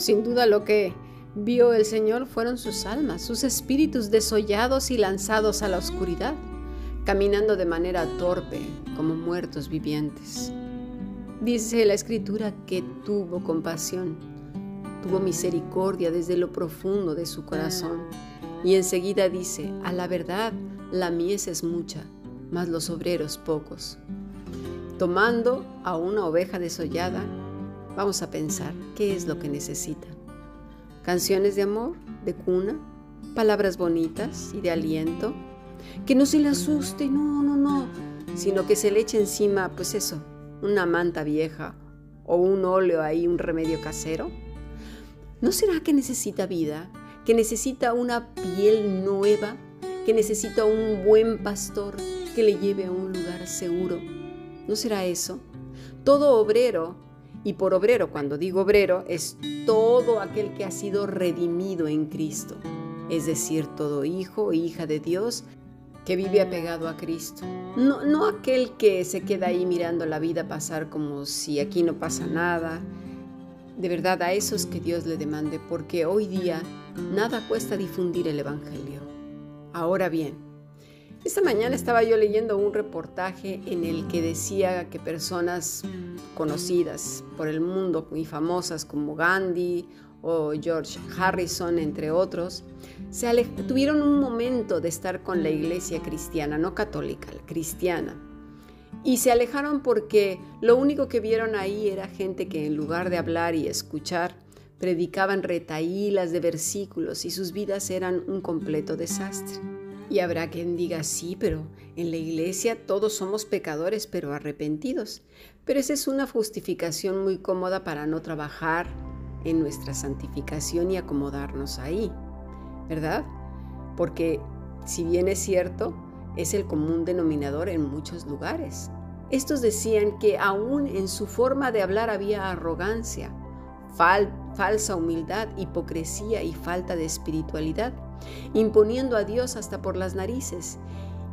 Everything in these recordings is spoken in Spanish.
sin duda lo que vio el Señor fueron sus almas, sus espíritus desollados y lanzados a la oscuridad, caminando de manera torpe como muertos vivientes. Dice la escritura que tuvo compasión, tuvo misericordia desde lo profundo de su corazón. Y enseguida dice, a la verdad, la mies es mucha, mas los obreros pocos. Tomando a una oveja desollada, vamos a pensar qué es lo que necesita. Canciones de amor, de cuna, palabras bonitas y de aliento. Que no se le asuste, no, no, no, sino que se le eche encima, pues eso, una manta vieja o un óleo ahí, un remedio casero? ¿No será que necesita vida, que necesita una piel nueva, que necesita un buen pastor que le lleve a un lugar seguro? ¿No será eso? Todo obrero, y por obrero cuando digo obrero, es todo aquel que ha sido redimido en Cristo, es decir, todo hijo o hija de Dios que vive apegado a Cristo. No, no aquel que se queda ahí mirando la vida pasar como si aquí no pasa nada. De verdad, a esos que Dios le demande, porque hoy día nada cuesta difundir el Evangelio. Ahora bien, esta mañana estaba yo leyendo un reportaje en el que decía que personas conocidas por el mundo, muy famosas como Gandhi o George Harrison, entre otros, se tuvieron un momento de estar con la iglesia cristiana, no católica, cristiana. Y se alejaron porque lo único que vieron ahí era gente que en lugar de hablar y escuchar, predicaban retaílas de versículos y sus vidas eran un completo desastre. Y habrá quien diga, sí, pero en la iglesia todos somos pecadores, pero arrepentidos. Pero esa es una justificación muy cómoda para no trabajar en nuestra santificación y acomodarnos ahí, ¿verdad? Porque si bien es cierto, es el común denominador en muchos lugares. Estos decían que aún en su forma de hablar había arrogancia, falsa humildad, hipocresía y falta de espiritualidad, imponiendo a Dios hasta por las narices.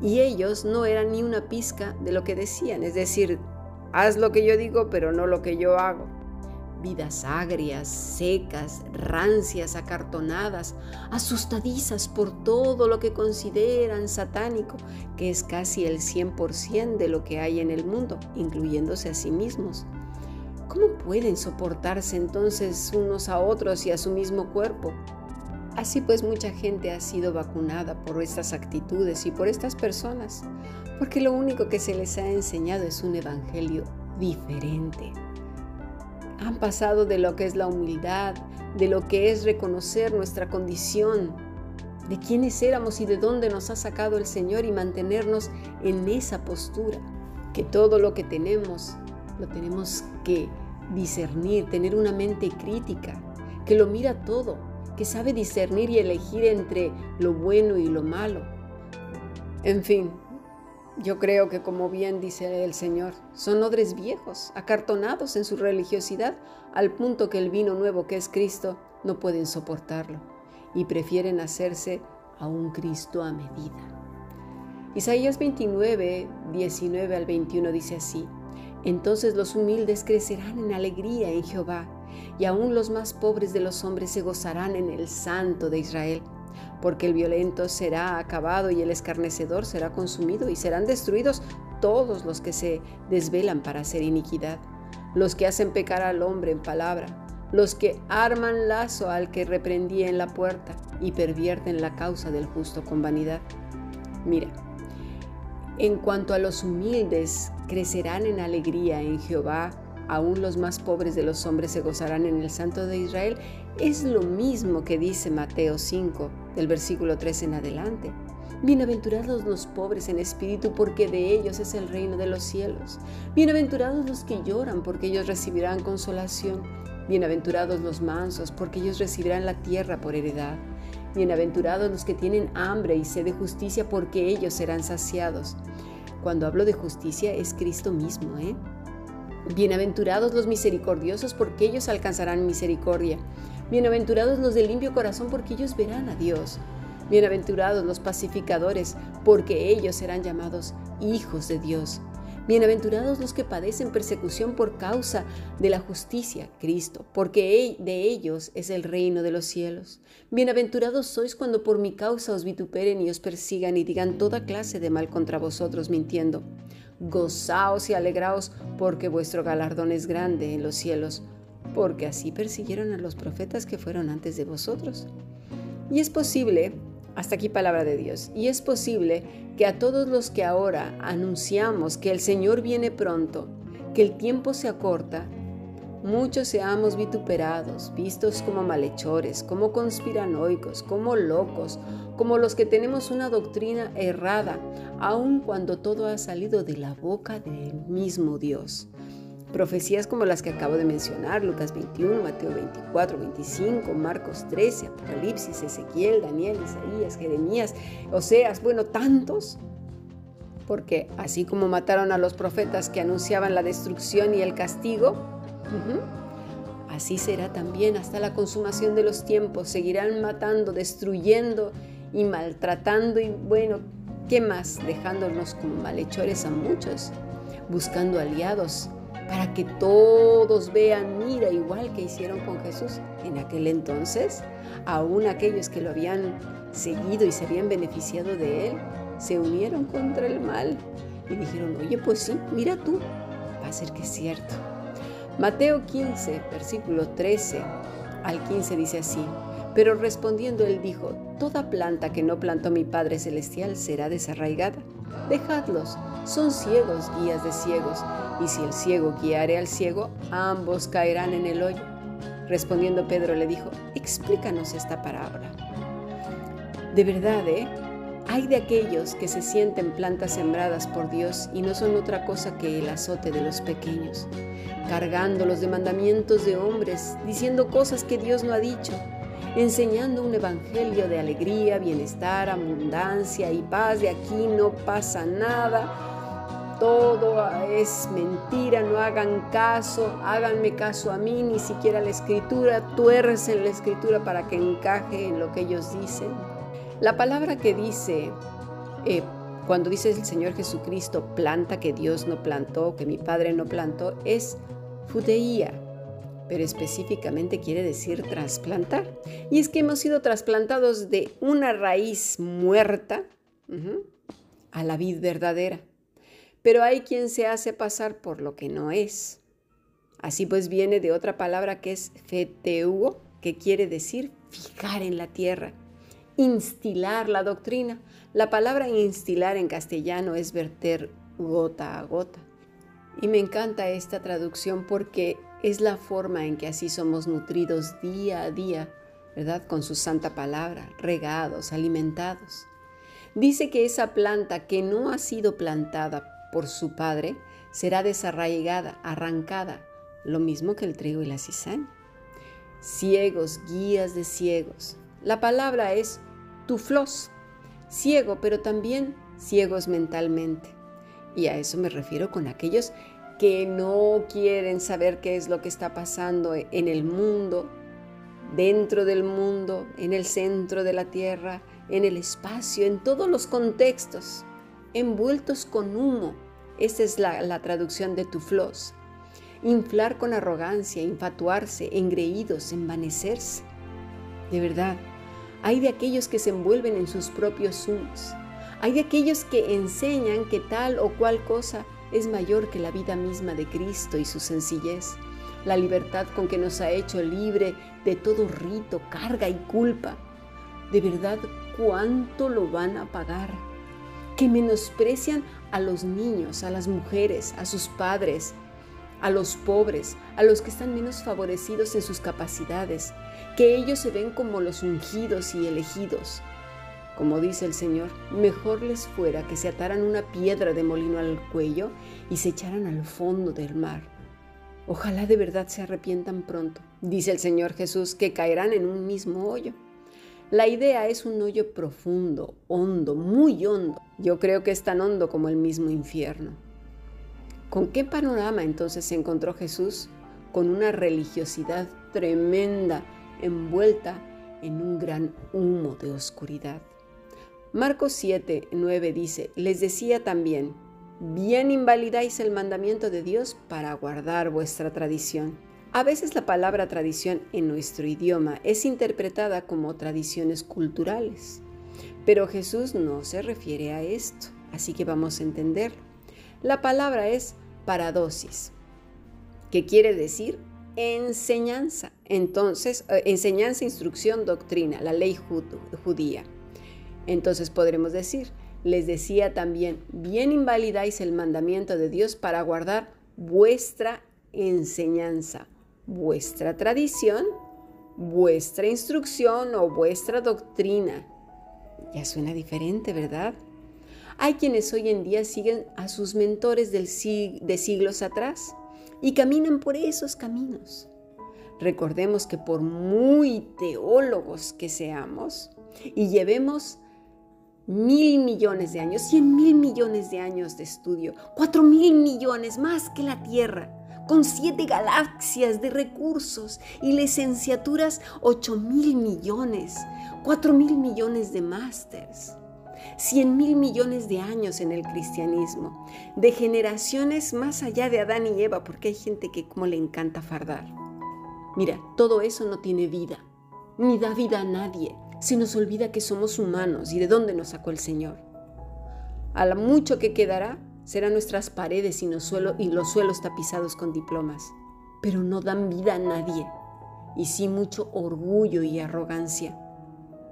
Y ellos no eran ni una pizca de lo que decían, es decir, haz lo que yo digo, pero no lo que yo hago vidas agrias, secas, rancias, acartonadas, asustadizas por todo lo que consideran satánico, que es casi el 100% de lo que hay en el mundo, incluyéndose a sí mismos. ¿Cómo pueden soportarse entonces unos a otros y a su mismo cuerpo? Así pues mucha gente ha sido vacunada por estas actitudes y por estas personas, porque lo único que se les ha enseñado es un evangelio diferente. Han pasado de lo que es la humildad, de lo que es reconocer nuestra condición, de quiénes éramos y de dónde nos ha sacado el Señor y mantenernos en esa postura, que todo lo que tenemos lo tenemos que discernir, tener una mente crítica, que lo mira todo, que sabe discernir y elegir entre lo bueno y lo malo. En fin, yo creo que como bien dice el Señor, son odres viejos, acartonados en su religiosidad, al punto que el vino nuevo que es Cristo no pueden soportarlo y prefieren hacerse a un Cristo a medida. Isaías 29, 19 al 21 dice así, entonces los humildes crecerán en alegría en Jehová, y aún los más pobres de los hombres se gozarán en el Santo de Israel porque el violento será acabado y el escarnecedor será consumido y serán destruidos todos los que se desvelan para hacer iniquidad, los que hacen pecar al hombre en palabra, los que arman lazo al que reprendía en la puerta y pervierten la causa del justo con vanidad. Mira, en cuanto a los humildes, crecerán en alegría en Jehová, aún los más pobres de los hombres se gozarán en el Santo de Israel, es lo mismo que dice Mateo 5, del versículo 3 en adelante. Bienaventurados los pobres en espíritu, porque de ellos es el reino de los cielos. Bienaventurados los que lloran, porque ellos recibirán consolación. Bienaventurados los mansos, porque ellos recibirán la tierra por heredad. Bienaventurados los que tienen hambre y sed de justicia, porque ellos serán saciados. Cuando hablo de justicia es Cristo mismo, ¿eh? Bienaventurados los misericordiosos, porque ellos alcanzarán misericordia. Bienaventurados los de limpio corazón, porque ellos verán a Dios. Bienaventurados los pacificadores, porque ellos serán llamados hijos de Dios. Bienaventurados los que padecen persecución por causa de la justicia, Cristo, porque de ellos es el reino de los cielos. Bienaventurados sois cuando por mi causa os vituperen y os persigan y digan toda clase de mal contra vosotros mintiendo. Gozaos y alegraos, porque vuestro galardón es grande en los cielos, porque así persiguieron a los profetas que fueron antes de vosotros. Y es posible hasta aquí palabra de Dios. Y es posible que a todos los que ahora anunciamos que el Señor viene pronto, que el tiempo se acorta, muchos seamos vituperados, vistos como malhechores, como conspiranoicos, como locos, como los que tenemos una doctrina errada, aun cuando todo ha salido de la boca del mismo Dios. Profecías como las que acabo de mencionar, Lucas 21, Mateo 24, 25, Marcos 13, Apocalipsis, Ezequiel, Daniel, Isaías, Jeremías, Oseas, bueno, tantos. Porque así como mataron a los profetas que anunciaban la destrucción y el castigo, así será también hasta la consumación de los tiempos. Seguirán matando, destruyendo y maltratando y bueno, ¿qué más? Dejándonos como malhechores a muchos, buscando aliados para que todos vean, mira, igual que hicieron con Jesús en aquel entonces, aún aquellos que lo habían seguido y se habían beneficiado de él, se unieron contra el mal y dijeron, oye, pues sí, mira tú, va a ser que es cierto. Mateo 15, versículo 13 al 15 dice así, pero respondiendo él dijo, toda planta que no plantó mi Padre Celestial será desarraigada. Dejadlos, son ciegos guías de ciegos y si el ciego guiare al ciego, ambos caerán en el hoyo. Respondiendo Pedro le dijo, explícanos esta parábola. De verdad, ¿eh? Hay de aquellos que se sienten plantas sembradas por Dios y no son otra cosa que el azote de los pequeños, cargando los demandamientos de hombres, diciendo cosas que Dios no ha dicho, enseñando un evangelio de alegría, bienestar, abundancia y paz. De aquí no pasa nada todo es mentira, no hagan caso, háganme caso a mí, ni siquiera la escritura, en la escritura para que encaje en lo que ellos dicen. La palabra que dice, eh, cuando dice el Señor Jesucristo, planta que Dios no plantó, que mi Padre no plantó, es futeía, pero específicamente quiere decir trasplantar. Y es que hemos sido trasplantados de una raíz muerta a la vid verdadera pero hay quien se hace pasar por lo que no es. Así pues viene de otra palabra que es feteuo, que quiere decir fijar en la tierra, instilar la doctrina. La palabra instilar en castellano es verter gota a gota. Y me encanta esta traducción porque es la forma en que así somos nutridos día a día, ¿verdad? Con su santa palabra, regados, alimentados. Dice que esa planta que no ha sido plantada por su padre, será desarraigada, arrancada, lo mismo que el trigo y la cizaña. Ciegos, guías de ciegos. La palabra es tuflos, ciego, pero también ciegos mentalmente. Y a eso me refiero con aquellos que no quieren saber qué es lo que está pasando en el mundo, dentro del mundo, en el centro de la tierra, en el espacio, en todos los contextos envueltos con humo. Esa es la, traducción de tuflos. Inflar con arrogancia, infatuarse, engreídos, envanecerse. De verdad, hay de aquellos que se envuelven en sus propios humos. Hay de aquellos que enseñan que tal o cual cosa es mayor que la vida misma de Cristo y su sencillez, la libertad con que nos ha hecho libre de todo rito, carga y culpa. De verdad, ¿cuánto lo van a pagar? que menosprecian a los niños, a las mujeres, a sus padres, a los pobres, a los que están menos favorecidos en sus capacidades, que ellos se ven como los ungidos y elegidos. Como dice el Señor, mejor les fuera que se ataran una piedra de molino al cuello y se echaran al fondo del mar. Ojalá de verdad se arrepientan pronto, dice el Señor Jesús, que caerán en un mismo hoyo. La idea es un hoyo profundo, hondo, muy hondo. Yo creo que es tan hondo como el mismo infierno. ¿Con qué panorama entonces se encontró Jesús? Con una religiosidad tremenda, envuelta en un gran humo de oscuridad. Marcos 7, 9 dice, les decía también, bien invalidáis el mandamiento de Dios para guardar vuestra tradición. A veces la palabra tradición en nuestro idioma es interpretada como tradiciones culturales, pero Jesús no se refiere a esto, así que vamos a entenderlo. La palabra es paradosis, que quiere decir enseñanza. Entonces, eh, enseñanza, instrucción, doctrina, la ley judía. Entonces podremos decir, les decía también, bien invalidáis el mandamiento de Dios para guardar vuestra enseñanza, vuestra tradición, vuestra instrucción o vuestra doctrina. Ya suena diferente, ¿verdad? Hay quienes hoy en día siguen a sus mentores del de siglos atrás y caminan por esos caminos. Recordemos que por muy teólogos que seamos y llevemos mil millones de años, cien mil millones de años de estudio, cuatro mil millones más que la Tierra, con siete galaxias de recursos y licenciaturas ocho mil millones, cuatro mil millones de másters. Cien mil millones de años en el cristianismo, de generaciones más allá de Adán y Eva, porque hay gente que como le encanta fardar. Mira, todo eso no tiene vida, ni da vida a nadie. Se nos olvida que somos humanos y de dónde nos sacó el Señor. A lo mucho que quedará serán nuestras paredes y los, y los suelos tapizados con diplomas, pero no dan vida a nadie, y sí mucho orgullo y arrogancia.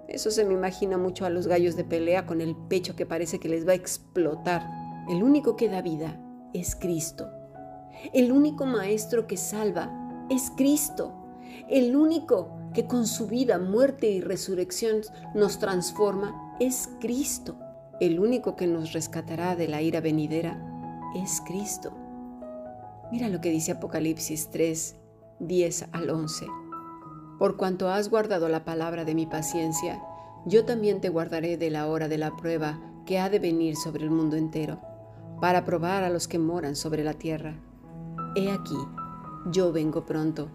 Eso se me imagina mucho a los gallos de pelea con el pecho que parece que les va a explotar. El único que da vida es Cristo. El único maestro que salva es Cristo. El único que con su vida, muerte y resurrección nos transforma, es Cristo. El único que nos rescatará de la ira venidera es Cristo. Mira lo que dice Apocalipsis 3, 10 al 11. Por cuanto has guardado la palabra de mi paciencia, yo también te guardaré de la hora de la prueba que ha de venir sobre el mundo entero, para probar a los que moran sobre la tierra. He aquí, yo vengo pronto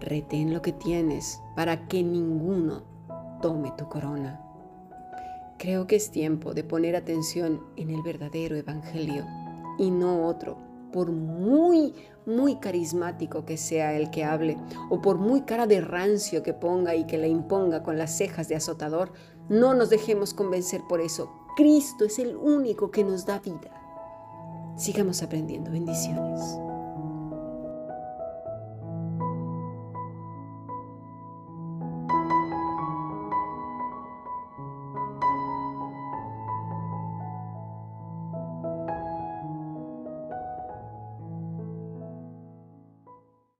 retén lo que tienes para que ninguno tome tu corona. Creo que es tiempo de poner atención en el verdadero Evangelio y no otro, por muy, muy carismático que sea el que hable, o por muy cara de rancio que ponga y que le imponga con las cejas de azotador, no nos dejemos convencer por eso. Cristo es el único que nos da vida. Sigamos aprendiendo. Bendiciones.